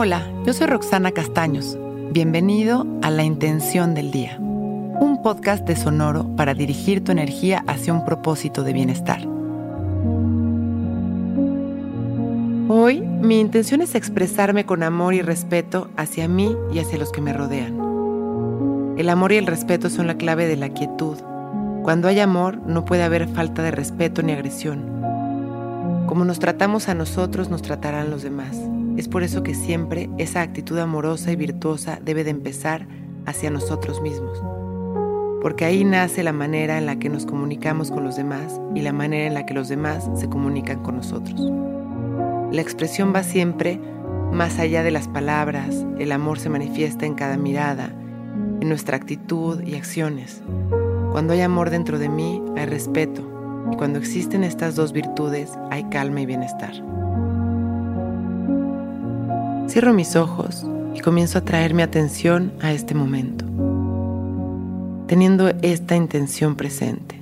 Hola, yo soy Roxana Castaños. Bienvenido a La Intención del Día, un podcast de Sonoro para dirigir tu energía hacia un propósito de bienestar. Hoy mi intención es expresarme con amor y respeto hacia mí y hacia los que me rodean. El amor y el respeto son la clave de la quietud. Cuando hay amor no puede haber falta de respeto ni agresión. Como nos tratamos a nosotros, nos tratarán los demás. Es por eso que siempre esa actitud amorosa y virtuosa debe de empezar hacia nosotros mismos. Porque ahí nace la manera en la que nos comunicamos con los demás y la manera en la que los demás se comunican con nosotros. La expresión va siempre más allá de las palabras, el amor se manifiesta en cada mirada, en nuestra actitud y acciones. Cuando hay amor dentro de mí, hay respeto, y cuando existen estas dos virtudes, hay calma y bienestar. Cierro mis ojos y comienzo a traer mi atención a este momento, teniendo esta intención presente.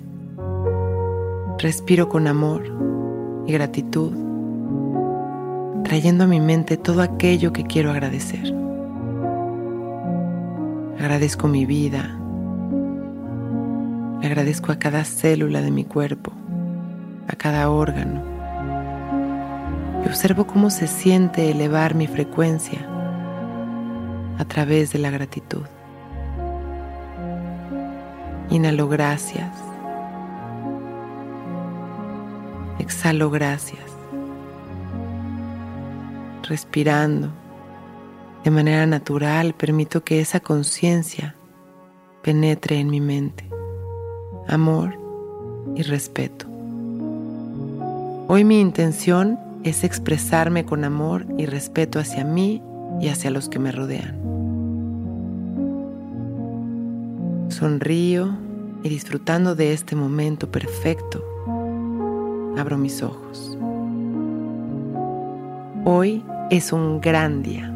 Respiro con amor y gratitud, trayendo a mi mente todo aquello que quiero agradecer. Agradezco mi vida, le agradezco a cada célula de mi cuerpo, a cada órgano observo cómo se siente elevar mi frecuencia a través de la gratitud. Inhalo gracias. Exhalo gracias. Respirando de manera natural permito que esa conciencia penetre en mi mente. Amor y respeto. Hoy mi intención es expresarme con amor y respeto hacia mí y hacia los que me rodean. Sonrío y disfrutando de este momento perfecto, abro mis ojos. Hoy es un gran día.